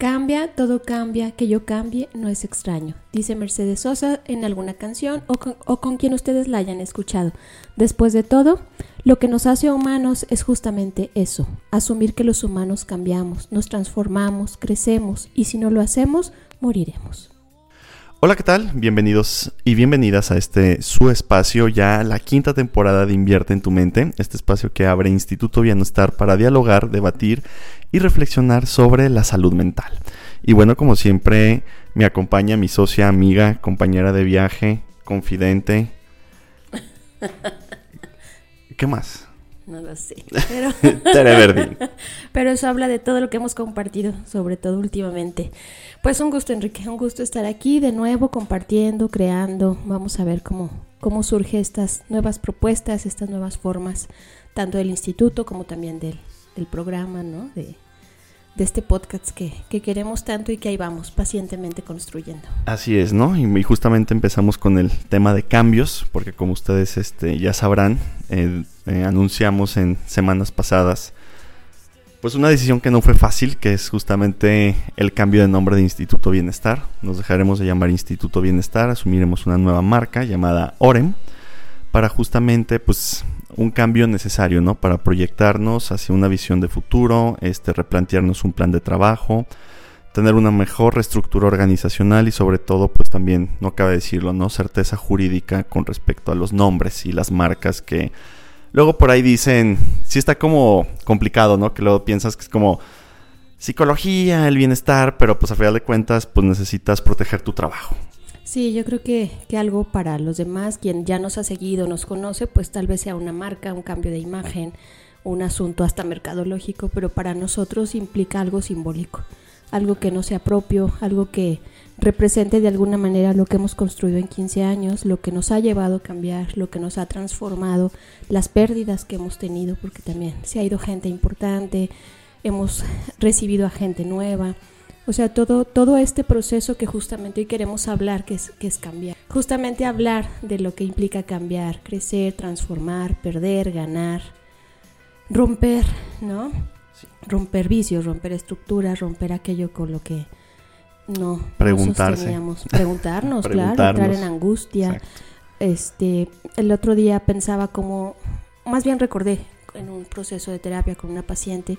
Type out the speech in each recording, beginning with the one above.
Cambia, todo cambia, que yo cambie no es extraño, dice Mercedes Sosa en alguna canción o con, quien ustedes la hayan escuchado. Después de todo, lo que nos hace humanos es justamente eso, asumir que los humanos cambiamos, nos transformamos, crecemos y si no lo hacemos, moriremos. Hola, ¿qué tal? Bienvenidos y bienvenidas a este su espacio, ya la quinta temporada de Invierte en tu mente, este espacio que abre Instituto Bienestar para dialogar, debatir y reflexionar sobre la salud mental. Y bueno, como siempre, me acompaña mi socia, amiga, compañera de viaje, confidente. ¿Qué más? No lo sé. Pero, pero eso habla de todo lo que hemos compartido, sobre todo últimamente. Pues un gusto, Enrique, un gusto estar aquí de nuevo compartiendo, creando. Vamos a ver cómo, cómo surgen estas nuevas propuestas, estas nuevas formas, tanto del instituto como también del, del programa, ¿no? De, de este podcast que, que, queremos tanto y que ahí vamos pacientemente construyendo. Así es, ¿no? Y, justamente empezamos con el tema de cambios, porque como ustedes este, ya sabrán, eh, eh, anunciamos en semanas pasadas pues una decisión que no fue fácil, que es justamente el cambio de nombre de Instituto Bienestar. Nos dejaremos de llamar Instituto Bienestar, asumiremos una nueva marca llamada Orem para justamente pues un cambio necesario, ¿no? Para proyectarnos hacia una visión de futuro, este replantearnos un plan de trabajo, tener una mejor reestructura organizacional y sobre todo pues también no cabe decirlo, ¿no? certeza jurídica con respecto a los nombres y las marcas que Luego por ahí dicen, sí está como complicado, ¿no? Que luego piensas que es como psicología, el bienestar, pero pues a final de cuentas pues necesitas proteger tu trabajo. Sí, yo creo que, que algo para los demás, quien ya nos ha seguido, nos conoce, pues tal vez sea una marca, un cambio de imagen, un asunto hasta mercadológico, pero para nosotros implica algo simbólico, algo que no sea propio, algo que represente de alguna manera lo que hemos construido en 15 años, lo que nos ha llevado a cambiar, lo que nos ha transformado, las pérdidas que hemos tenido, porque también se ha ido gente importante, hemos recibido a gente nueva. O sea, todo, todo este proceso que justamente hoy queremos hablar, que es, que es cambiar. Justamente hablar de lo que implica cambiar, crecer, transformar, perder, ganar, romper, ¿no? Romper vicios, romper estructuras, romper aquello con lo que no, preguntarse. preguntarnos, claro, entrar en angustia. Este, el otro día pensaba como, más bien recordé en un proceso de terapia con una paciente,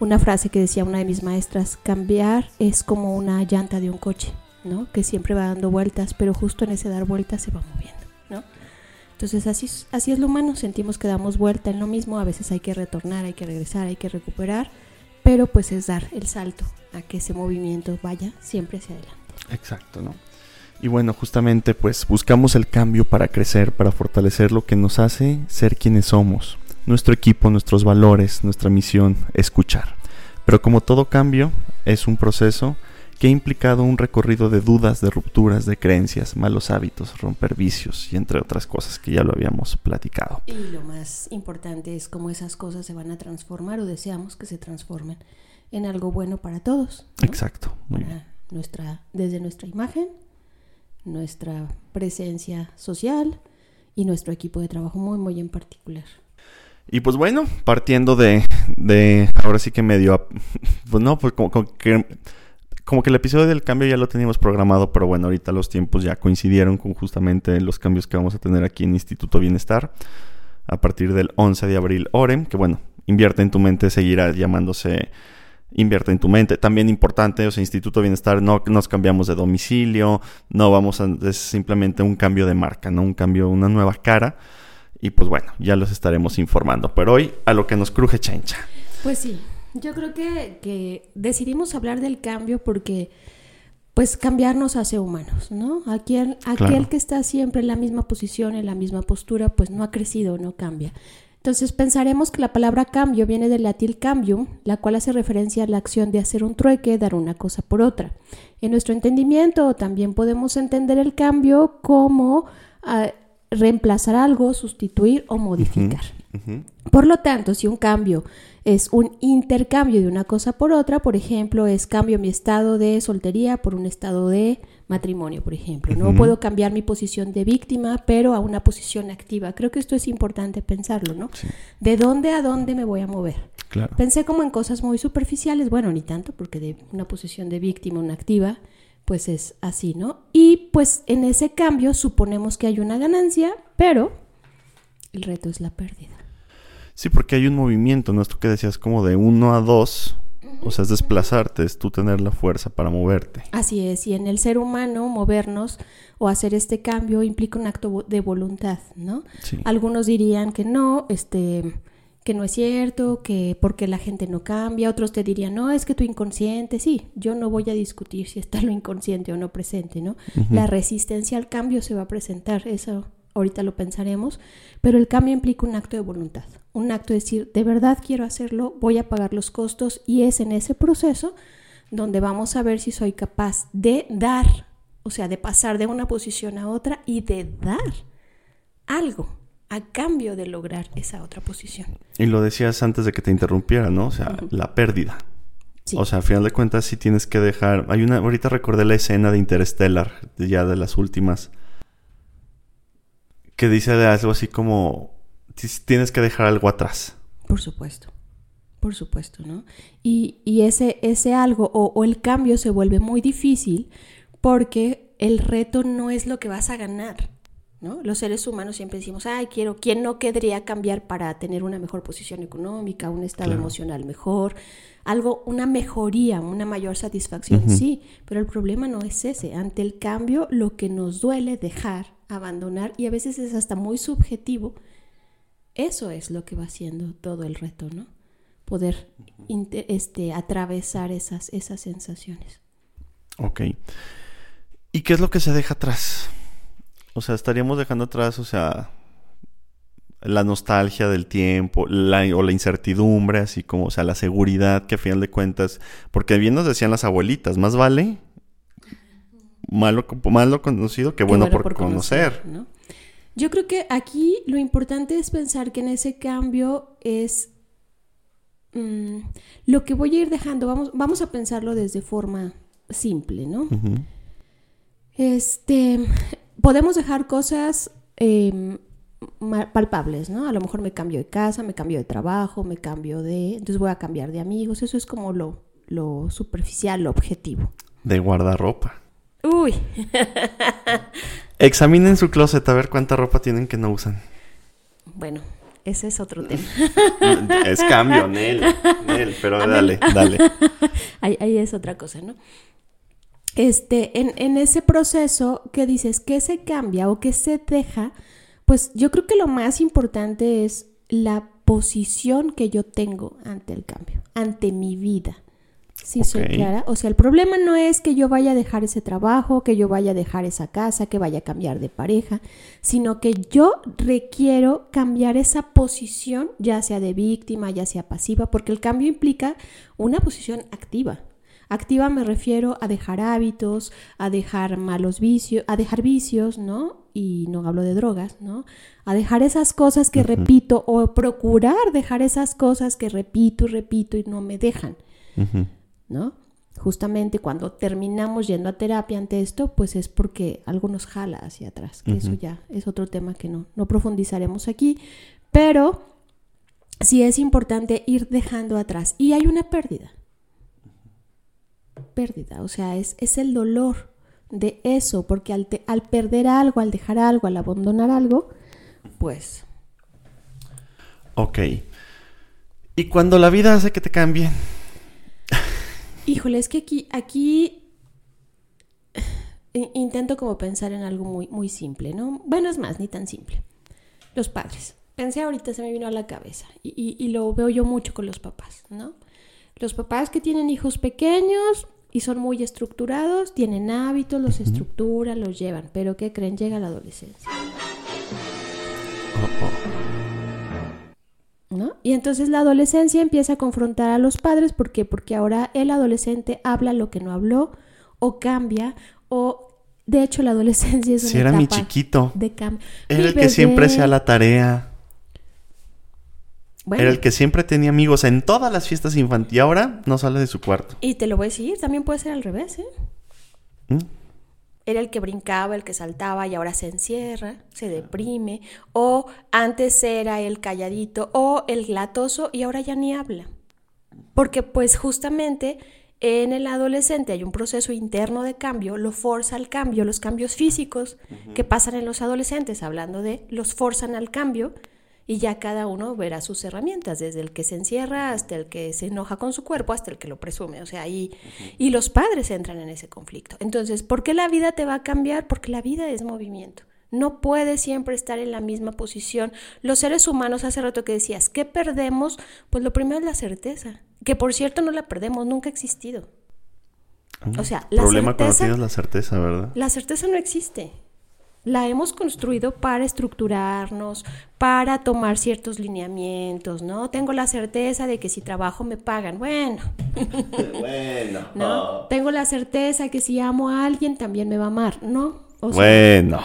una frase que decía una de mis maestras, cambiar es como una llanta de un coche, ¿no? Que siempre va dando vueltas, pero justo en ese dar vueltas se va moviendo, ¿no? Entonces así, así es lo humano, sentimos que damos vuelta en lo mismo, a veces hay que retornar, hay que regresar, hay que recuperar, pero pues es dar el salto a que ese movimiento vaya siempre hacia adelante. Exacto, ¿no? Y bueno, justamente pues buscamos el cambio para crecer, para fortalecer lo que nos hace ser quienes somos, nuestro equipo, nuestros valores, nuestra misión, escuchar. Pero como todo cambio, es un proceso que ha implicado un recorrido de dudas, de rupturas, de creencias, malos hábitos, romper vicios y entre otras cosas que ya lo habíamos platicado. Y lo más importante es cómo esas cosas se van a transformar o deseamos que se transformen en algo bueno para todos. Exacto. Muy Nuestra, desde nuestra imagen, nuestra presencia social y nuestro equipo de trabajo muy, muy en particular. Y pues bueno, partiendo de, de ahora sí que medio, pues no, pues como, como que como que el episodio del cambio ya lo teníamos programado, pero bueno, ahorita los tiempos ya coincidieron con justamente los cambios que vamos a tener aquí en Instituto Bienestar. A partir del 11 de abril, OREM, que bueno, invierte en tu mente, seguirá llamándose invierte en tu mente. También importante, o sea, Instituto Bienestar, no nos cambiamos de domicilio, no vamos a, es simplemente un cambio de marca, ¿no? Un cambio, una nueva cara. Y pues bueno, ya los estaremos informando. Pero hoy a lo que nos cruje chencha. Pues sí, yo creo que, que decidimos hablar del cambio porque pues cambiarnos hace humanos, ¿no? Aquel, aquel que está siempre en la misma posición, en la misma postura, pues no ha crecido, no cambia. Entonces pensaremos que la palabra cambio viene del latín cambium, la cual hace referencia a la acción de hacer un trueque, dar una cosa por otra. En nuestro entendimiento también podemos entender el cambio como ah, reemplazar algo, sustituir o modificar. Por lo tanto, si un cambio es un intercambio de una cosa por otra, por ejemplo, es cambio mi estado de soltería por un estado de matrimonio, por ejemplo. No puedo cambiar mi posición de víctima, pero a una posición activa. Creo que esto es importante pensarlo, ¿no? ¿De dónde a dónde me voy a mover? Pensé como en cosas muy superficiales, bueno, ni tanto, porque de una posición de víctima a una activa, pues es así, ¿no? Y pues en ese cambio suponemos que hay una ganancia, pero el reto es la pérdida. Sí, porque hay un movimiento, ¿no? Esto que decías como de uno a dos, o sea, es desplazarte, es tú tener la fuerza para moverte. Así es, y en el ser humano movernos o hacer este cambio implica un acto de voluntad, ¿no? Algunos dirían que no, este que no es cierto, que porque la gente no cambia, otros te dirían, no, es que tu inconsciente, sí, yo no voy a discutir si está lo inconsciente o no presente, ¿no? La resistencia al cambio se va a presentar, eso ahorita lo pensaremos, pero el cambio implica un acto de voluntad, un acto de decir, de verdad quiero hacerlo, voy a pagar los costos y es en ese proceso donde vamos a ver si soy capaz de dar, o sea, de pasar de una posición a otra y de dar algo a cambio de lograr esa otra posición. Y lo decías antes de que te interrumpiera, ¿no? O sea, la pérdida. O sea, al final de cuentas sí tienes que dejar... Hay una... Ahorita recordé la escena de Interstellar, ya de las últimas, que dice algo así como, tienes que dejar algo atrás. Por supuesto, por supuesto, ¿no? Y, ese, ese algo o, el cambio se vuelve muy difícil porque el reto no es lo que vas a ganar. ¿No? Los seres humanos siempre decimos, ay, quiero, ¿quién no querría cambiar para tener una mejor posición económica, un estado emocional mejor, algo, una mejoría, una mayor satisfacción? Sí, pero el problema no es ese. Ante el cambio, lo que nos duele dejar abandonar y a veces es hasta muy subjetivo. Eso es lo que va haciendo todo el reto, ¿no? Poder este, atravesar esas, esas sensaciones. Ok. ¿Y qué es lo que se deja atrás? O sea, estaríamos dejando atrás, o sea, la nostalgia del tiempo, la, o la incertidumbre, así como, o sea, la seguridad que a final de cuentas, porque bien nos decían las abuelitas, más vale malo, malo conocido que bueno, por, conocer. Yo creo que aquí lo importante es pensar que en ese cambio es mm, lo que voy a ir dejando. Vamos, vamos a pensarlo desde forma simple, ¿no? Este, podemos dejar cosas em, palpables, ¿no? A lo mejor me cambio de casa, me cambio de trabajo, me cambio de... Entonces voy a cambiar de amigos. Eso es como lo, lo superficial, lo objetivo. De guardarropa. Uy. Examinen su closet a ver cuánta ropa tienen que no usan. Bueno, ese es otro tema. es cambio, Nel. Nel, pero dale, dale. Ahí, es otra cosa, ¿no? Este, en, en ese proceso que dices que se cambia o que se deja, pues yo creo que lo más importante es la posición que yo tengo ante el cambio, ante mi vida. Sí, soy clara. O sea, el problema no es que yo vaya a dejar ese trabajo, que yo vaya a dejar esa casa, que vaya a cambiar de pareja, sino que yo requiero cambiar esa posición, ya sea de víctima, ya sea pasiva, porque el cambio implica una posición activa. Activa me refiero a dejar hábitos, a dejar malos vicios, a dejar vicios, ¿no? Y no hablo de drogas, ¿no? A dejar esas cosas que repito o procurar dejar esas cosas que repito y repito y no me dejan. ¿no? Justamente cuando terminamos yendo a terapia ante esto, pues es porque algo nos jala hacia atrás, que eso ya es otro tema que no, no profundizaremos aquí, pero sí es importante ir dejando atrás. Y hay una pérdida. Pérdida, o sea, es, es el dolor de eso, porque al, al perder algo, al dejar algo, al abandonar algo, pues... Ok. ¿Y cuando la vida hace que te cambien? Híjole, es que aquí, aquí intento como pensar en algo muy, muy simple, ¿no? Bueno, es más, ni tan simple. Los padres. Pensé ahorita, se me vino a la cabeza. Y, y lo veo yo mucho con los papás, ¿no? Los papás que tienen hijos pequeños y son muy estructurados, tienen hábitos, los estructuran, los llevan. Pero ¿qué creen? Llega la adolescencia. ¿No? Y entonces la adolescencia empieza a confrontar a los padres. ¿Por qué? Porque ahora el adolescente habla lo que no habló, o cambia, o de hecho la adolescencia es una si era mi chiquito. De cambio. Era el que siempre hacía la tarea. Era el que siempre tenía amigos en todas las fiestas infantiles y ahora no sale de su cuarto. Y te lo voy a decir, también puede ser al revés, ¿eh? ¿Mm? Era el que brincaba, el que saltaba y ahora se encierra, se deprime. O antes era el calladito o el glatoso y ahora ya ni habla. Porque pues justamente en el adolescente hay un proceso interno de cambio, lo forza al cambio, los cambios físicos que pasan en los adolescentes, hablando de los forzan al cambio y ya cada uno verá sus herramientas, desde el que se encierra hasta el que se enoja con su cuerpo, hasta el que lo presume, o sea, y, y los padres entran en ese conflicto. Entonces, ¿por qué la vida te va a cambiar? Porque la vida es movimiento. No puedes siempre estar en la misma posición. Los seres humanos, hace rato que decías, ¿qué perdemos? Pues lo primero es la certeza, que por cierto no la perdemos, nunca ha existido. Mm, o sea, la problema certeza, cuando la certeza, ¿verdad? La certeza no existe la hemos construido para estructurarnos, para tomar ciertos lineamientos, ¿no? Tengo la certeza de que si trabajo me pagan. Bueno. bueno. ¿No? Tengo la certeza que si amo a alguien también me va a amar, ¿no? bueno.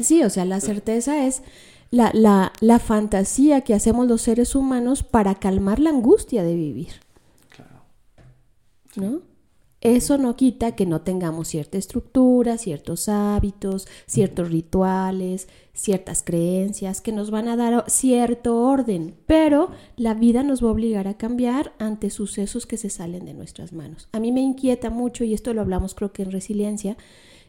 Sí, o sea, la certeza es la, la, la fantasía que hacemos los seres humanos para calmar la angustia de vivir. Claro. ¿No? Eso no quita que no tengamos cierta estructura, ciertos hábitos, ciertos rituales, ciertas creencias que nos van a dar cierto orden, pero la vida nos va a obligar a cambiar ante sucesos que se salen de nuestras manos. A mí me inquieta mucho, y esto lo hablamos creo que en resiliencia,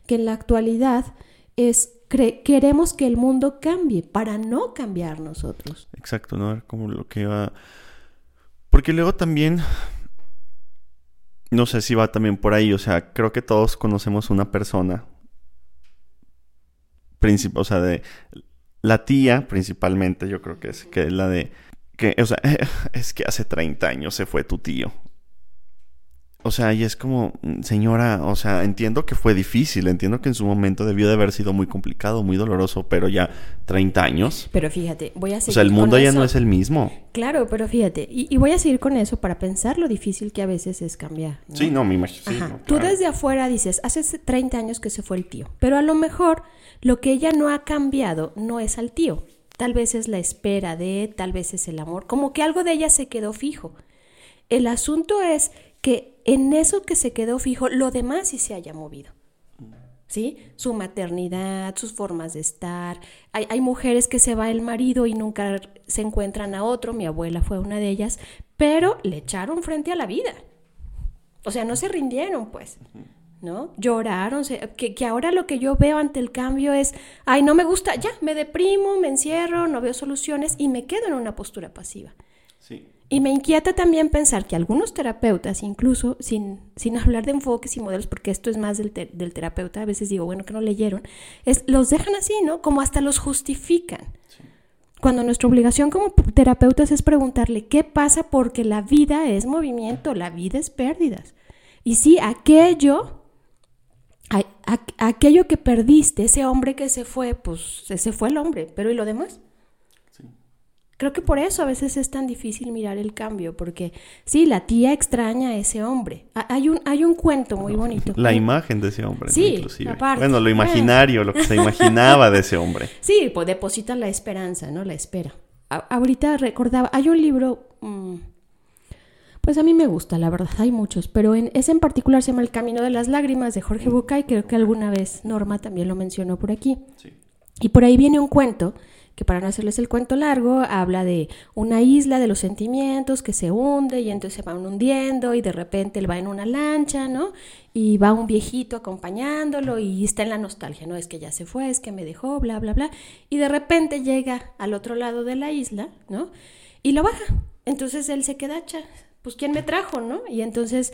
que en la actualidad es queremos que el mundo cambie para no cambiar nosotros. Exacto, ¿no? Como lo que va... Porque luego también no sé si va también por ahí, o sea, creo que todos conocemos una persona, o sea, de la tía principalmente, yo creo que es, que es la de, que, o sea, es que hace 30 años se fue tu tío, o sea, y es como, mm, señora, o sea, entiendo que fue difícil, entiendo que en su momento debió de haber sido muy complicado, muy doloroso, pero ya 30 años. Pero fíjate, voy a seguir. O sea, el mundo ya no es el mismo. Claro, pero fíjate, y, voy a seguir con eso para pensar lo difícil que a veces es cambiar. Sí, no, me imagino. Tú desde afuera dices, hace 30 años que se fue el tío, pero a lo mejor lo que ella no ha cambiado no es al tío. Tal vez es la espera de, tal vez es el amor, como que algo de ella se quedó fijo. El asunto es que en eso que se quedó fijo, lo demás sí se haya movido. ¿Sí? Su maternidad, sus formas de estar. Hay, hay, mujeres que se va el marido y nunca se encuentran a otro, mi abuela fue una de ellas, pero le echaron frente a la vida. O sea, no se rindieron, pues. ¿No? Lloraron, que, que ahora lo que yo veo ante el cambio es, ay, no me gusta, ya, me deprimo, me encierro, no veo soluciones y me quedo en una postura pasiva. Y me inquieta también pensar que algunos terapeutas, incluso sin, sin hablar de enfoques y modelos, porque esto es más del, del, terapeuta, a veces digo, bueno, que no leyeron, es, los dejan así, ¿no? Como hasta los justifican. Cuando nuestra obligación como terapeutas es preguntarle qué pasa porque la vida es movimiento, la vida es pérdidas. Y sí, aquello, aquello que perdiste, ese hombre que se fue, pues ese fue el hombre, pero ¿y lo demás? Creo que por eso a veces es tan difícil mirar el cambio, porque sí, la tía extraña a ese hombre. Hay un, hay un cuento muy bonito. La imagen de ese hombre, sí, inclusive. Bueno, lo imaginario, lo que se imaginaba de ese hombre. Sí, pues depositan la esperanza, ¿no? La espera. ahorita recordaba, hay un libro, mm, pues a mí me gusta, la verdad, hay muchos, pero en, ese en particular se llama El Camino de las Lágrimas de Jorge Bucay, creo que alguna vez Norma también lo mencionó por aquí. Sí. Y por ahí viene un cuento que para no hacerles el cuento largo, habla de una isla de los sentimientos que se hunde y entonces se van hundiendo y de repente él va en una lancha, ¿no? Y va un viejito acompañándolo y está en la nostalgia, ¿no? Es que ya se fue, es que me dejó, bla, bla, bla. Y de repente llega al otro lado de la isla, ¿no? Y lo baja. Entonces él se queda, pues ¿quién me trajo, no? Y entonces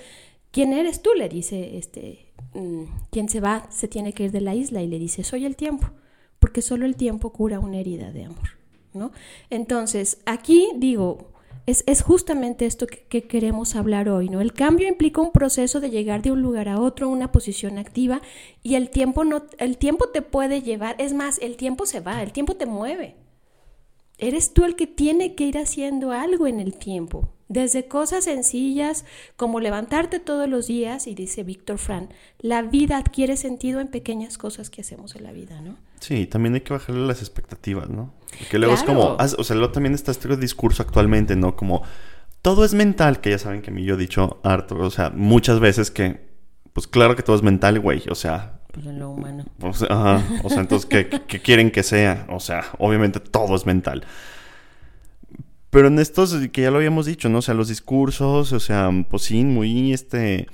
¿Quién eres tú? Le dice, este, mm, ¿quién se va? Se tiene que ir de la isla y le dice, soy el tiempo, porque solo el tiempo cura una herida de amor, ¿no? Entonces, aquí digo, es, justamente esto que, que, queremos hablar hoy, ¿no? El cambio implica un proceso de llegar de un lugar a otro, una posición activa, y el tiempo, no, el tiempo te puede llevar, es más, el tiempo se va, el tiempo te mueve. Eres tú el que tiene que ir haciendo algo en el tiempo. Desde cosas sencillas como levantarte todos los días, y dice Víctor Fran, la vida adquiere sentido en pequeñas cosas que hacemos en la vida, ¿no? Sí, también hay que bajarle las expectativas, ¿no? Que luego es como, o sea, luego también está este discurso actualmente, ¿no? Como todo es mental, que ya saben que a mí yo he dicho harto, o sea, muchas veces que, pues claro que todo es mental, güey, o sea, pues en lo humano. Pues, ajá, o sea, entonces, ¿qué, ¿qué, quieren que sea? O sea, obviamente todo es mental. Pero en estos, que ya lo habíamos dicho, ¿no? O sea, los discursos, o sea, pues sí, muy, este,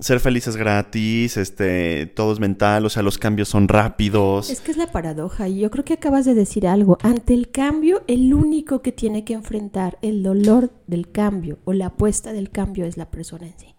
ser felices gratis, este, todo es mental, o sea, los cambios son rápidos. Es que es la paradoja, y yo creo que acabas de decir algo. Ante el cambio, el único que tiene que enfrentar el dolor del cambio o la apuesta del cambio es la persona en sí.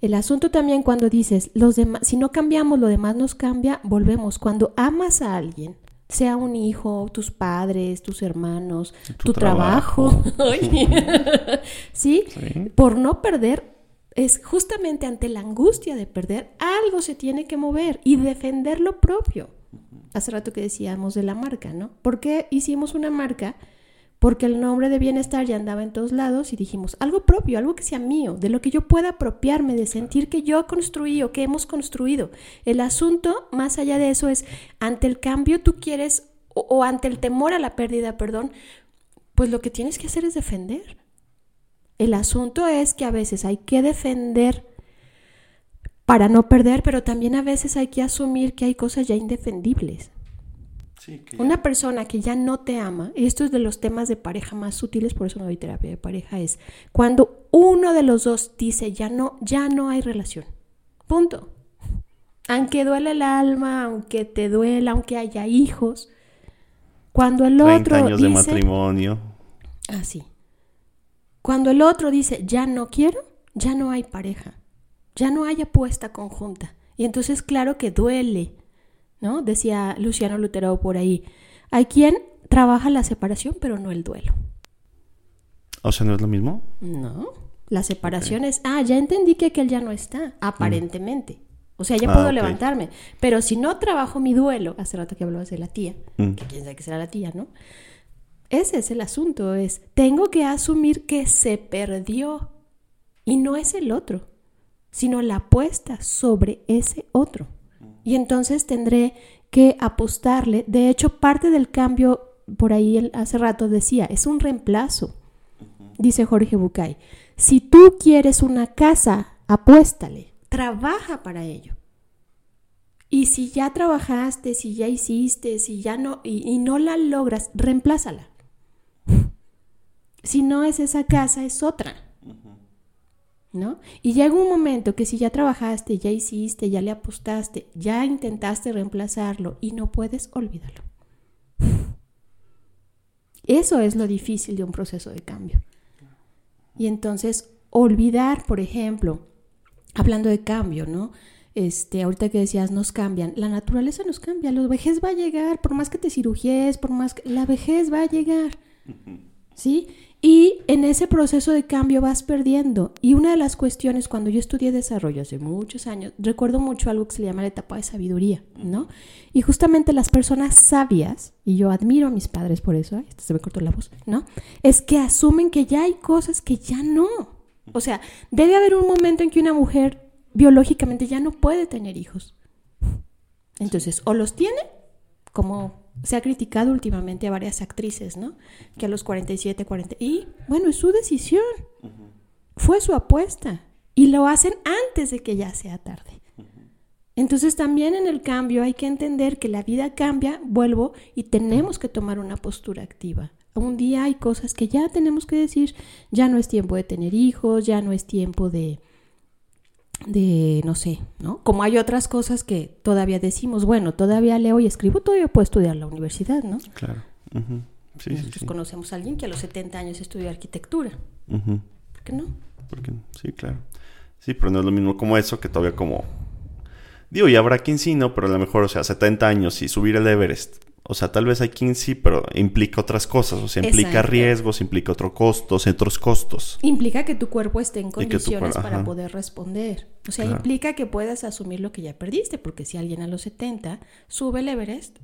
El asunto también cuando dices, los demás, si no cambiamos, lo demás nos cambia, volvemos. Cuando amas a alguien, sea un hijo, tus padres, tus hermanos, tu, tu trabajo, trabajo. ¿Sí? ¿Sí? Por no perder, es justamente ante la angustia de perder, algo se tiene que mover y defender lo propio. Hace rato que decíamos de la marca, ¿no? ¿Por qué hicimos una marca? Porque el nombre de bienestar ya andaba en todos lados y dijimos algo propio, algo que sea mío, de lo que yo pueda apropiarme, de sentir que yo construí o que hemos construido. El asunto, más allá de eso, es ante el cambio tú quieres, o, o ante el temor a la pérdida, perdón, pues lo que tienes que hacer es defender. El asunto es que a veces hay que defender para no perder, pero también a veces hay que asumir que hay cosas ya indefendibles. Sí, que Una persona que ya no te ama, y esto es de los temas de pareja más sutiles, por eso no doy terapia de pareja, es cuando uno de los dos dice ya no, ya no hay relación. Punto. Aunque duele el alma, aunque te duela, aunque haya hijos, cuando el 30 otro años de matrimonio. así. Cuando el otro dice ya no quiero, ya no hay pareja, ya no hay apuesta conjunta. Y entonces claro que duele, ¿no? Decía Luciano Lutero por ahí. Hay quien trabaja la separación, pero no el duelo. O sea, ¿no es lo mismo? No. La separación es, ah, ya entendí que aquel ya no está, aparentemente. O sea, ya Ah, puedo levantarme. Pero si no trabajo mi duelo, hace rato que hablabas de la tía, Mm. que quién sabe que será la tía, ¿no? Ese es el asunto, es, tengo que asumir que se perdió. Y no es el otro, sino la apuesta sobre ese otro. Y entonces tendré que apostarle. De hecho, parte del cambio, por ahí él hace rato decía, es un reemplazo. Dice Jorge Bucay, si tú quieres una casa, apuéstale, trabaja para ello. Y si ya trabajaste, si ya hiciste, si ya no, y, y no la logras, reemplázala. Si no es esa casa, es otra. ¿No? Y llega un momento que si ya trabajaste, ya hiciste, ya le apostaste, ya intentaste reemplazarlo y no puedes, olvídalo. Eso es lo difícil de un proceso de cambio. Y entonces, olvidar, por ejemplo, hablando de cambio, ¿no? Este, ahorita que decías, nos cambian, la naturaleza nos cambia, la vejez va a llegar, por más que te cirugies, por más que la vejez va a llegar. ¿Sí? Y en ese proceso de cambio vas perdiendo. Y una de las cuestiones, cuando yo estudié desarrollo hace muchos años, recuerdo mucho algo que se le llama la etapa de sabiduría, ¿no? Y justamente las personas sabias, y yo admiro a mis padres por eso, ay, se me cortó la voz, ¿no? Es que asumen que ya hay cosas que ya no. O sea, debe haber un momento en que una mujer biológicamente ya no puede tener hijos. Entonces, o los tiene, como se ha criticado últimamente a varias actrices, ¿no? Que a los 47, 40... Y bueno, es su decisión. Fue su apuesta. Y lo hacen antes de que ya sea tarde. Entonces también en el cambio hay que entender que la vida cambia, vuelvo, y tenemos que tomar una postura activa. Un día hay cosas que ya tenemos que decir, ya no es tiempo de tener hijos, ya no es tiempo de, de, no sé, ¿no? Como hay otras cosas que todavía decimos, bueno, todavía leo y escribo, todavía puedo estudiar en la universidad, ¿no? Claro. Ujú. Sí, sí, Nosotros sí. conocemos a alguien que a los 70 años estudió arquitectura. Ujú. ¿Por qué no? Porque, sí, claro. Sí, pero no es lo mismo como eso que todavía como... Digo, y habrá quien sí, ¿no? Pero a lo mejor, o sea, 70 años y subir el Everest. O sea, tal vez hay quien sí, pero implica otras cosas. O sea, implica Exacto. riesgos, implica otros costos, otros costos. Implica que tu cuerpo esté en tu condiciones para poder responder. O sea, Claro. implica que puedas asumir lo que ya perdiste, porque si alguien a los 70 sube el Everest,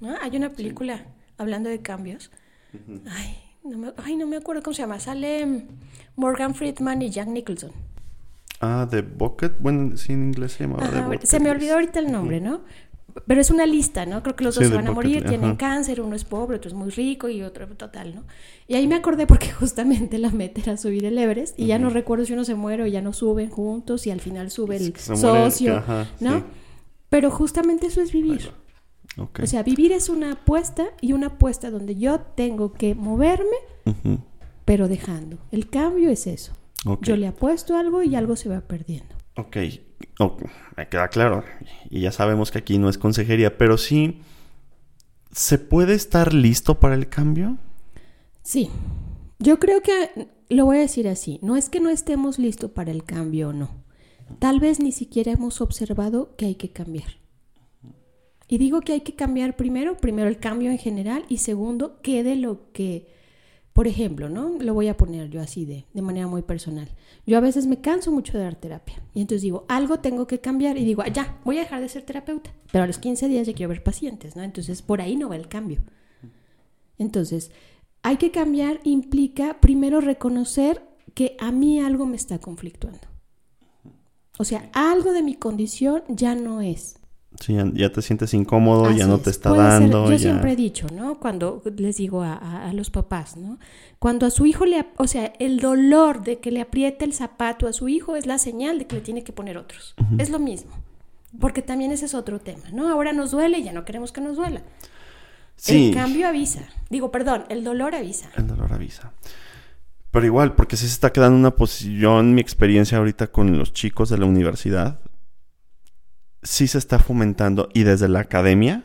¿no? Hay una película hablando de cambios. Ay, no me, ay, no me acuerdo cómo se llama. Sale Morgan Friedman y Jack Nicholson. Ah, The Bucket. Bueno, sí, en inglés se llamaba The Bucket se me olvidó ahorita el nombre, ¿no? Pero es una lista, ¿no? Creo que los Sí, dos se van a morir, tienen ajá. cáncer, uno es pobre, otro es muy rico y otro total, ¿no? Y ahí me acordé porque justamente la meta era subir el Everest y ya no recuerdo si uno se muere o ya no suben juntos y al final sube el muere, socio, ajá, ¿no? sí. Pero justamente eso es vivir. Ok. O sea, vivir es una apuesta y una apuesta donde yo tengo que moverme, pero dejando. El cambio es eso. Ok. Yo le apuesto algo y algo se va perdiendo. Ok, ok, me queda claro. Y ya sabemos que aquí no es consejería, pero sí, ¿se puede estar listo para el cambio? Sí, yo creo que lo voy a decir así, no es que no estemos listos para el cambio o no, tal vez ni siquiera hemos observado que hay que cambiar. Y digo que hay que cambiar primero, primero el cambio en general y segundo, qué de lo que, por ejemplo, ¿no? Lo voy a poner yo así de, de manera muy personal. Yo a veces me canso mucho de dar terapia y entonces digo, algo tengo que cambiar y digo, "Ah, ya, voy a dejar de ser terapeuta, pero a los 15 días ya quiero ver pacientes, ¿no? Entonces por ahí no va el cambio. Entonces, hay que cambiar implica primero reconocer que a mí algo me está conflictuando. O sea, algo de mi condición ya no es. Sí, ya, ya te sientes incómodo, ya Así no es. te está ser- dando. yo ya... siempre he dicho, ¿no? Cuando les digo a, a- a los papás, ¿no? Cuando a su hijo le, o sea, el dolor de que le apriete el zapato a su hijo es la señal de que le tiene que poner otros. Es lo mismo. Porque también ese es otro tema, ¿no? Ahora nos duele y ya no queremos que nos duela. Sí, El cambio avisa. Digo, perdón, el dolor avisa. el dolor avisa. Pero igual, porque sí se está quedando una posición, mi experiencia ahorita con los chicos de la universidad, sí se está fomentando, y desde la academia,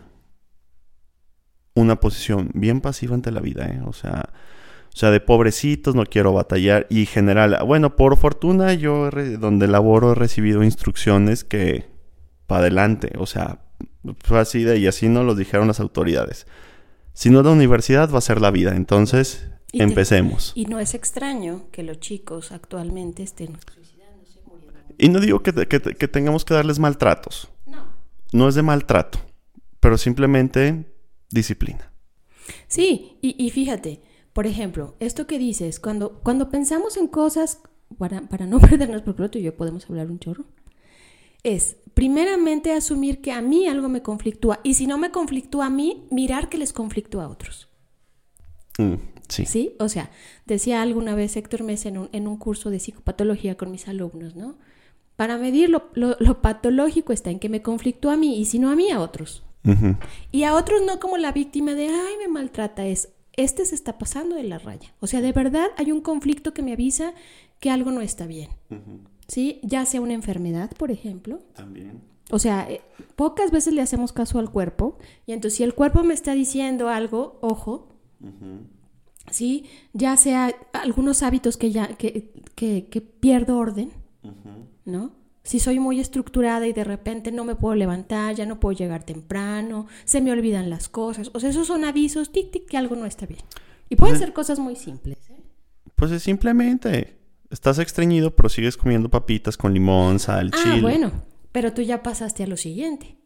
una posición bien pasiva ante la vida, ¿eh? O sea, o sea, de pobrecitos, no quiero batallar, y general, bueno, por fortuna yo donde laboro he recibido instrucciones que, para adelante, o sea, fue así de, y así nos lo dijeron las autoridades. Si no es la universidad, va a ser la vida, entonces... Y te- Empecemos. Y no es extraño que los chicos actualmente estén... Y no digo que, que- que tengamos que darles maltratos. No. No es de maltrato, pero simplemente disciplina. Sí, y, y fíjate, por ejemplo, esto que dices, cuando, cuando pensamos en cosas, para, para no perdernos, porque tú y yo podemos hablar un chorro, es primeramente asumir que a mí algo me conflictúa, y si no me conflictúa a mí, mirar que les conflictúa a otros. Mm, sí. ¿Sí? O sea, decía alguna vez Héctor Mesa en un, en un curso de psicopatología con mis alumnos, ¿no? Para medir lo, lo- lo patológico está en que me conflictúa a mí y si no a mí, a otros. Y a otros no como la víctima de, ay, me maltrata, es, este se está pasando de la raya. O sea, de verdad hay un conflicto que me avisa que algo no está bien. ¿Sí? Ya sea una enfermedad, por ejemplo. También. O sea, eh, pocas veces le hacemos caso al cuerpo. Y entonces, si el cuerpo me está diciendo algo, ojo, ¿sí? Ya sea algunos hábitos que ya que, que- que pierdo orden, ¿no? Si soy muy estructurada y de repente no me puedo levantar, ya no puedo llegar temprano, se me olvidan las cosas. O sea, esos son avisos, tic, tic, que algo no está bien. Y pueden Pues, ser cosas muy simples. ¿eh? Pues es simplemente estás estreñido, pero sigues comiendo papitas con limón, sal, Ah, chile. bueno, pero tú ya pasaste a lo siguiente.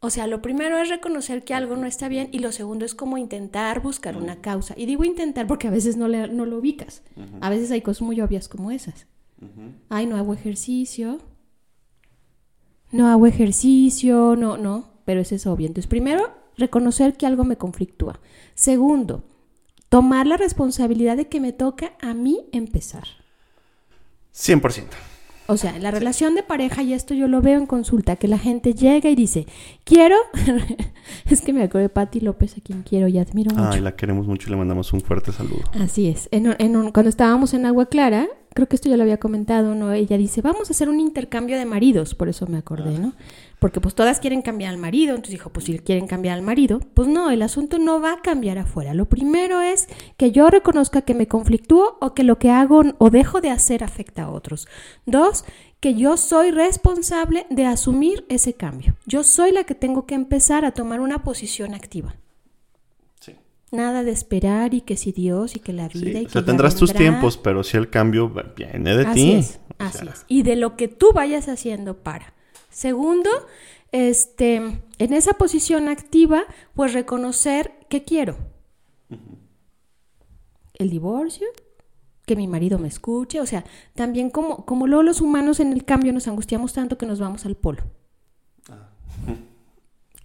O sea, lo primero es reconocer que algo no está bien y lo segundo es como intentar buscar una causa. Y digo intentar porque a veces no, le- no lo ubicas. A veces hay cosas muy obvias como esas. Ay, no hago ejercicio. No hago ejercicio, no, no, pero eso es obvio. Entonces, primero, reconocer que algo me conflictúa. Segundo, tomar la responsabilidad de que me toca a mí empezar. 100%. O sea, en la relación de pareja, y esto yo lo veo en consulta, que la gente llega y dice, quiero, es que me acuerdo de Patti López, a quien quiero y admiro mucho. Ay, la queremos mucho y le mandamos un fuerte saludo. Así es. En un- en un- cuando estábamos en Agua Clara, creo que esto ya lo había comentado, ¿no? Ella dice, vamos a hacer un intercambio de maridos, por eso me acordé, ¿no? Porque pues todas quieren cambiar al marido, entonces dijo, pues si quieren cambiar al marido, pues no, el asunto no va a cambiar afuera. Lo primero es que yo reconozca que me conflictúo o que lo que hago o dejo de hacer afecta a otros. Dos, que yo soy responsable de asumir ese cambio. Yo soy la que tengo que empezar a tomar una posición activa. Nada de esperar y que si Dios y que la vida y o sea, tendrás tus tiempos, pero si el cambio viene de así ti. Es, así es. Y de lo que tú vayas haciendo para. Segundo, este, en esa posición activa, pues reconocer que quiero. El divorcio, que mi marido me escuche, o sea, también como, como luego los humanos en el cambio nos angustiamos tanto que nos vamos al polo.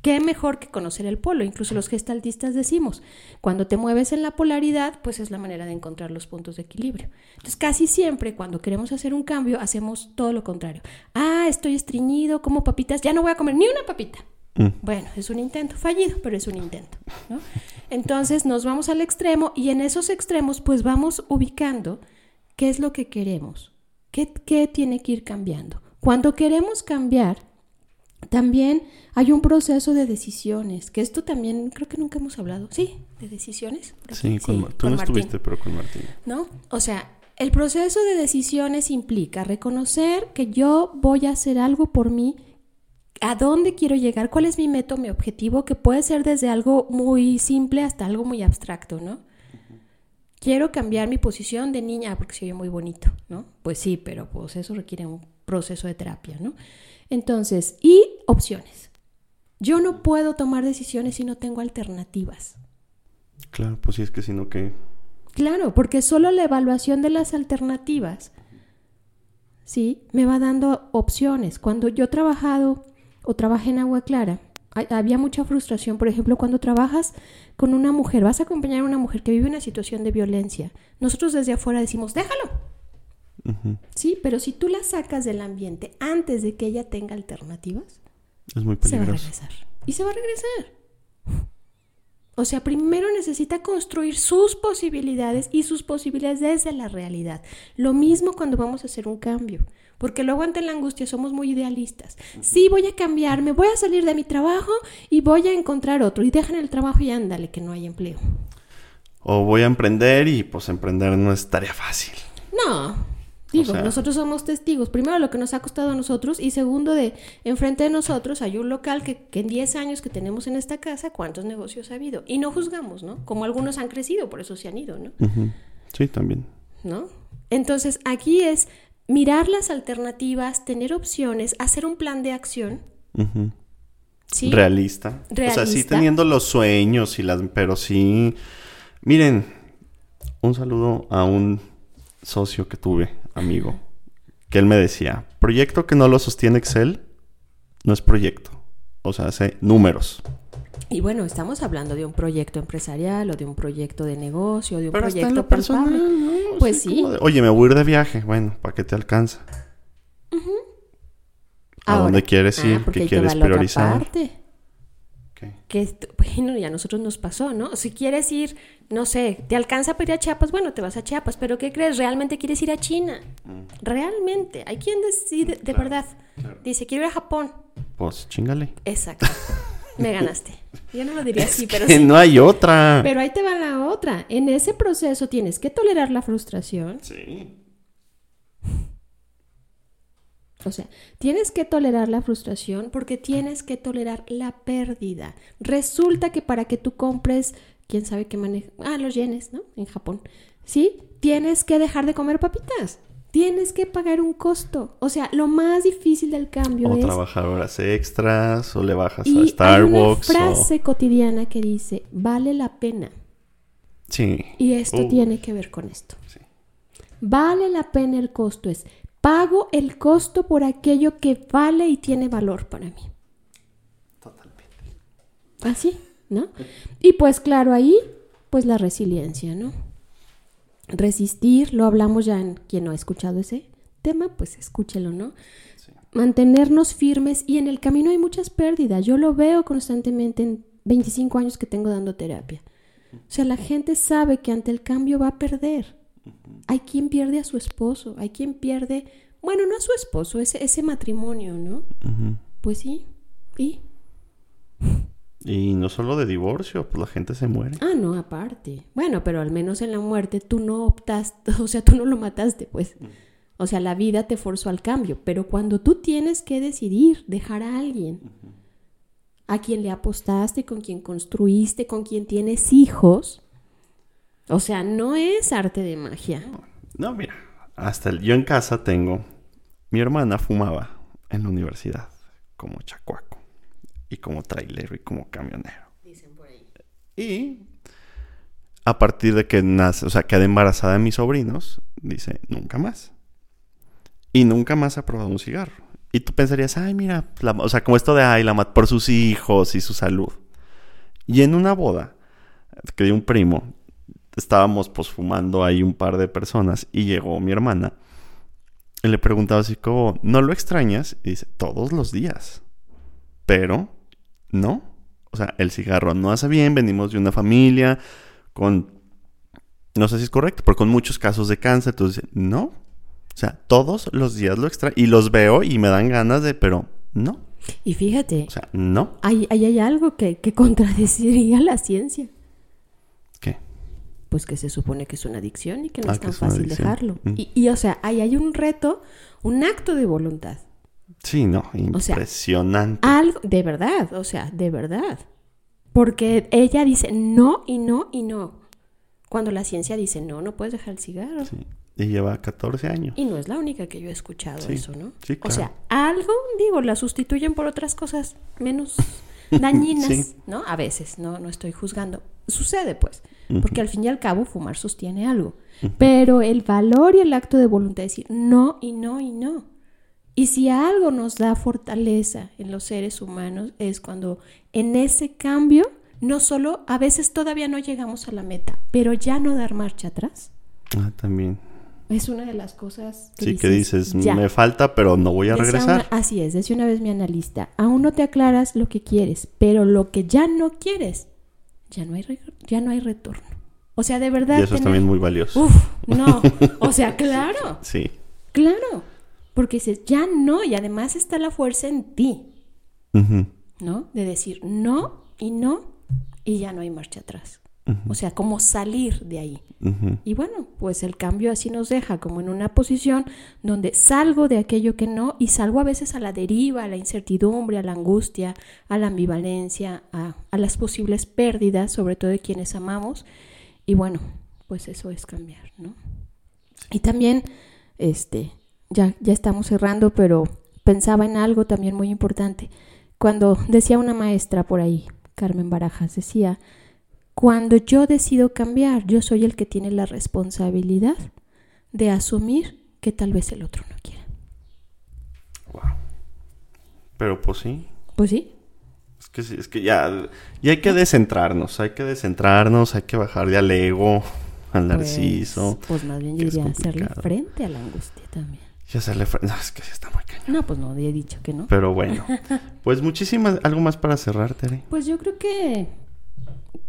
¿Qué mejor que conocer el polo? Incluso los gestaltistas decimos, cuando te mueves en la polaridad, pues es la manera de encontrar los puntos de equilibrio. Entonces, casi siempre cuando queremos hacer un cambio, hacemos todo lo contrario. Ah, estoy estreñido, como papitas, ya no voy a comer ni una papita. Mm. Bueno, es un intento fallido, pero es un intento. Entonces nos vamos al extremo y en esos extremos pues vamos ubicando qué es lo que queremos, qué, qué tiene que ir cambiando. Cuando queremos cambiar, también hay un proceso de decisiones, que esto también creo que nunca hemos hablado. Sí, de decisiones. Sí, con, tú no estuviste, pero con Martín. ¿No? O sea, el proceso de decisiones implica reconocer que yo voy a hacer algo por mí, a dónde quiero llegar, cuál es mi método, mi objetivo, que puede ser desde algo muy simple hasta algo muy abstracto, ¿no? Quiero cambiar mi posición de niña porque se oye muy bonito, ¿no? Pues sí, pero pues eso requiere un proceso de terapia, ¿no? Entonces, y opciones. Yo no puedo tomar decisiones si no tengo alternativas. Claro, pues sí, es que si no, ¿qué? Claro, porque solo la evaluación de las alternativas, ¿sí? Me va dando opciones. Cuando yo he trabajado o trabajé en Agua Clara, había mucha frustración. Por ejemplo, cuando trabajas con una mujer, vas a acompañar a una mujer que vive una situación de violencia. Nosotros desde afuera decimos, déjalo. Sí, pero si tú la sacas del ambiente antes de que ella tenga alternativas, es muy Se va a regresar. Y se va a regresar. O sea, primero necesita construir sus posibilidades y sus posibilidades desde la realidad. Lo mismo cuando vamos a hacer un cambio. Porque luego ante la angustia somos muy idealistas. Sí, voy a cambiar, me voy a salir de mi trabajo y voy a encontrar otro. Y dejan el trabajo y ándale, que no hay empleo. O voy a emprender y pues emprender no es tarea fácil. No, Digo, nosotros somos testigos, primero lo que nos ha costado a nosotros y segundo de enfrente de nosotros hay un local que, en 10 años que tenemos en esta casa, ¿cuántos negocios ha habido? Y no juzgamos, ¿no? Como algunos han crecido, por eso se han ido, ¿no? Sí, también. ¿No? Entonces, aquí es mirar las alternativas, tener opciones, hacer un plan de acción. ¿Sí? Realista. Realista. O sea, sí teniendo los sueños y las... Pero sí... Miren, un saludo a un socio que tuve amigo, que él me decía, proyecto que no lo sostiene Excel, no es proyecto. O sea, hace números. Y bueno, estamos hablando de un proyecto empresarial o de un proyecto de negocio, de un proyecto personal. Pues sí. Oye, me voy a ir de viaje. Bueno, ¿para qué te alcanza? ¿A dónde quieres ah, ir? ¿Qué quieres priorizar? Que, bueno, ya a nosotros nos pasó, ¿no? Si quieres ir, no sé, te alcanza para ir a Chiapas, bueno, te vas a Chiapas, pero ¿qué crees? ¿Realmente quieres ir a China? Mm. Realmente. Hay quien decide, de verdad, dice, quiero ir a Japón. Pues chingale. Exacto. Me ganaste. Yo no lo diría así, pero que no hay otra. Pero ahí te va la otra. En ese proceso tienes que tolerar la frustración. Sí. O sea, tienes que tolerar la frustración porque tienes que tolerar la pérdida. Resulta que para que tú compres, quién sabe qué maneja, ah, los yenes, ¿no? En Japón, ¿sí? Tienes que dejar de comer papitas. Tienes que pagar un costo. O sea, lo más difícil del cambio es... O trabajar horas extras, o le bajas a Starbucks. Hay una frase cotidiana que dice, vale la pena. Sí. Y esto tiene que ver con esto. Sí. Vale la pena el costo. Es, Pago el costo por aquello que vale y tiene valor para mí. Totalmente. Así, ¿no? Y pues claro, ahí, pues la resiliencia, ¿no? Resistir, lo hablamos ya en quien no ha escuchado ese tema, pues escúchelo, ¿no? Mantenernos firmes y en el camino hay muchas pérdidas. Yo lo veo constantemente en 25 años que tengo dando terapia. O sea, la gente sabe que ante el cambio va a perder Hay quien pierde a su esposo, hay quien pierde, bueno, no a su esposo, ese, ese matrimonio, ¿no? Pues sí, ¿y? Y no solo de divorcio, pues la gente se muere. Ah, no, aparte. Bueno, pero al menos en la muerte tú no optaste, o sea, tú no lo mataste, pues. O sea, la vida te forzó al cambio, pero cuando tú tienes que decidir dejar a alguien, a quien le apostaste, con quien construiste, con quien tienes hijos, o sea, no es arte de magia. No, mira, hasta el- yo en casa tengo. Mi hermana fumaba en la universidad como chacuaco y como trailero y como camionero. Y a partir de que nace, o sea, queda embarazada de mis sobrinos, dice, nunca más. Y nunca más ha probado un cigarro. Y tú pensarías, ay, mira, la- o sea, como esto de, ay, la mat por sus hijos y su salud. Y en una boda, que de un primo, estábamos pues fumando ahí un par de personas y llegó mi hermana. Y le preguntaba así como, ¿no lo extrañas? Y dice, todos los días. Pero, no. O sea, el cigarro no hace bien, venimos de una familia con, no sé si es correcto, pero con muchos casos de cáncer. Entonces, no. O sea, todos los días lo extraño. Y los veo y me dan ganas de, pero no. Y fíjate, O sea, no. ahí, ahí hay algo que, que contradeciría la ciencia. Pues que se supone que es una adicción y que no Ah, es tan es fácil dejarlo. Mm. Y, y, o sea, ahí hay un reto, un acto de voluntad. Sí, no. O sea, Impresionante. Algo, de verdad, o sea, de verdad. Porque ella dice no y no y no. Cuando la ciencia dice no, no puedes dejar el cigarro. Sí. Y lleva 14 años. Y no es la única que yo he escuchado Sí, eso, ¿no? sí, O claro. sea, algo, digo, la sustituyen por otras cosas menos dañinas, Sí. ¿no? A veces, no, no estoy juzgando. Sucede, pues, porque al fin y al cabo fumar sostiene algo. Pero el valor y el acto de voluntad de decir no y no y no. Y si algo nos da fortaleza en los seres humanos es cuando en ese cambio no solo a veces todavía no llegamos a la meta, pero ya no dar marcha atrás. Ah, también. Es una de las cosas que Sí, que dices, "Ya". me falta, pero no voy a regresar. una- así es, decía una vez mi analista, aún no te aclaras lo que quieres, pero lo que ya no quieres, ya no hay, ya no hay retorno. O sea, de verdad. Y eso es también muy valioso. Uf, no. O sea, claro, Sí. claro. Porque dices, ya no, y además está la fuerza en ti. ¿no? De decir no y no, y ya no hay marcha atrás. O sea, como salir de ahí. Y bueno, pues el cambio así nos deja como en una posición donde salgo de aquello que no y salgo a veces a la deriva, a la incertidumbre, a la angustia, a la ambivalencia, a, a las posibles pérdidas, sobre todo de quienes amamos. Y bueno, pues eso es cambiar, ¿no? Y también, este, ya, ya estamos cerrando, pero pensaba en algo también muy importante. Cuando decía una maestra por ahí, Carmen Barajas, decía, cuando yo decido cambiar, yo soy el que tiene la responsabilidad de asumir que tal vez el otro no quiera. Pero pues sí. Pues sí, Es que, sí, es que ya, ya hay que descentrarnos, hay que descentrarnos, hay que bajar de al ego, al narciso. Pues, pues más bien yo diría hacerle frente a la angustia también. Y hacerle fre- No, es que sí está muy cañón. No, pues no, he dicho que no. Pero bueno. Pues muchísimas... ¿Algo más para cerrar, Tere? Pues yo creo que,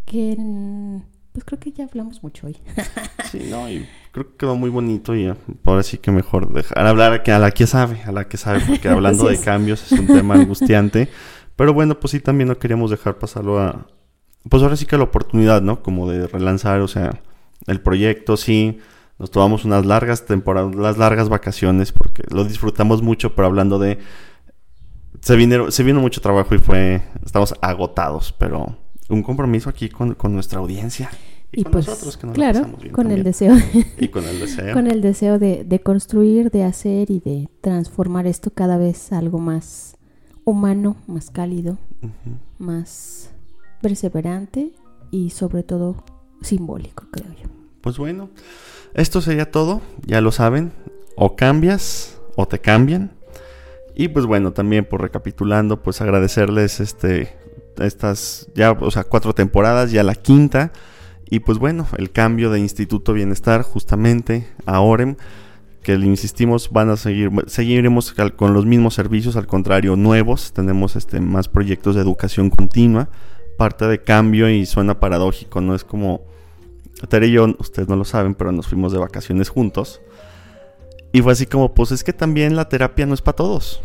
que mm, pues creo que ya hablamos mucho hoy. Sí, no, y creo que quedó muy bonito y ahora sí que mejor dejar hablar a, que- a la que sabe, a la que sabe, porque hablando de cambios es un tema angustiante. Pero bueno, pues sí, también no queríamos dejar pasarlo a... Pues ahora sí que la oportunidad, ¿no? Como de relanzar, o sea, el proyecto, sí. Nos tomamos unas largas temporadas, las largas vacaciones, porque lo disfrutamos mucho, pero hablando de... Se vino, se vino mucho trabajo y fue... Estamos agotados, pero un compromiso aquí con, con nuestra audiencia. Y, Y con pues, nosotros, que nos la claro, bien con el deseo, Y con el deseo. con el deseo de, de construir, de hacer y de transformar esto cada vez a algo más humano, más cálido, más perseverante y sobre todo simbólico, creo yo. Pues bueno, esto sería todo. Ya lo saben. O cambias o te cambian. Y pues bueno, también por recapitulando, pues agradecerles este estas ya, o sea, cuatro temporadas, ya la quinta. Y pues bueno, el cambio de Instituto Bienestar justamente a OREM, que le insistimos van a seguir, seguiremos con los mismos servicios, al contrario, nuevos, tenemos este más proyectos de educación continua, parte de cambio y suena paradójico, no es como Tere y yo, ustedes no lo saben, pero nos fuimos de vacaciones juntos. Y fue así como, pues es que también la terapia no es para todos.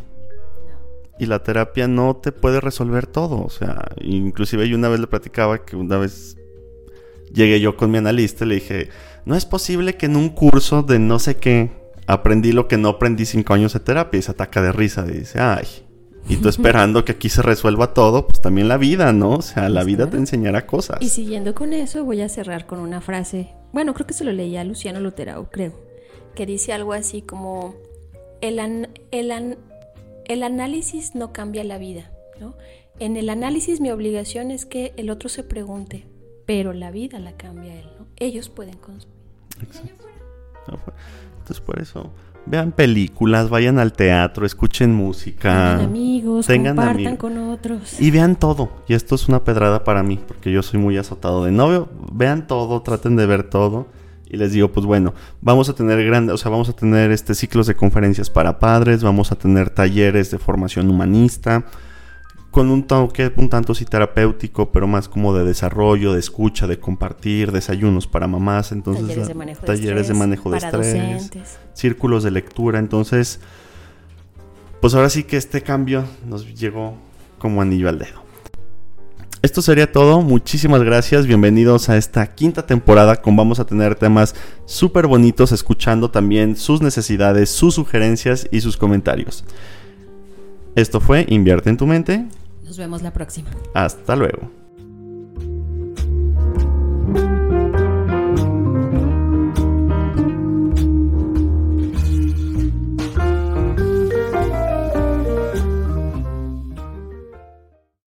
Y la terapia no te puede resolver todo. O sea, inclusive yo una vez le platicaba que una vez llegué yo con mi analista y le dije, no es posible que en un curso de no sé qué aprendí lo que no aprendí cinco años de terapia y se ataca de risa y dice, ay, y tú esperando que aquí se resuelva todo, pues también la vida, ¿no? O sea, la vida te enseñará cosas. Y siguiendo con eso, voy a cerrar con una frase, bueno, creo que se lo leía a Luciano Luterao, creo, que dice algo así como, el, el, el análisis no cambia la vida, ¿no? En el análisis mi obligación es que el otro se pregunte, pero la vida la cambia él, ¿no? Ellos pueden construir. Entonces por eso vean películas, vayan al teatro, escuchen música, tengan amigos, tengan compartan con otros y vean todo. Y esto es una pedrada para mí porque yo soy muy azotado de novio. Vean todo, traten de ver todo y les digo, pues bueno, vamos a tener grandes, o sea, vamos a tener este ciclos de conferencias para padres, vamos a tener talleres de formación humanista con un toque un tanto sí terapéutico, pero más como de desarrollo, de escucha, de compartir, desayunos para mamás, entonces talleres de manejo de talleres estrés, de manejo de estrés círculos de lectura, entonces pues ahora sí que este cambio nos llegó como anillo al dedo. Esto sería todo, muchísimas gracias, bienvenidos a esta quinta temporada con vamos a tener temas súper bonitos, escuchando también sus necesidades, sus sugerencias y sus comentarios. Esto fue Invierte en tu mente. Nos vemos la próxima. Hasta luego.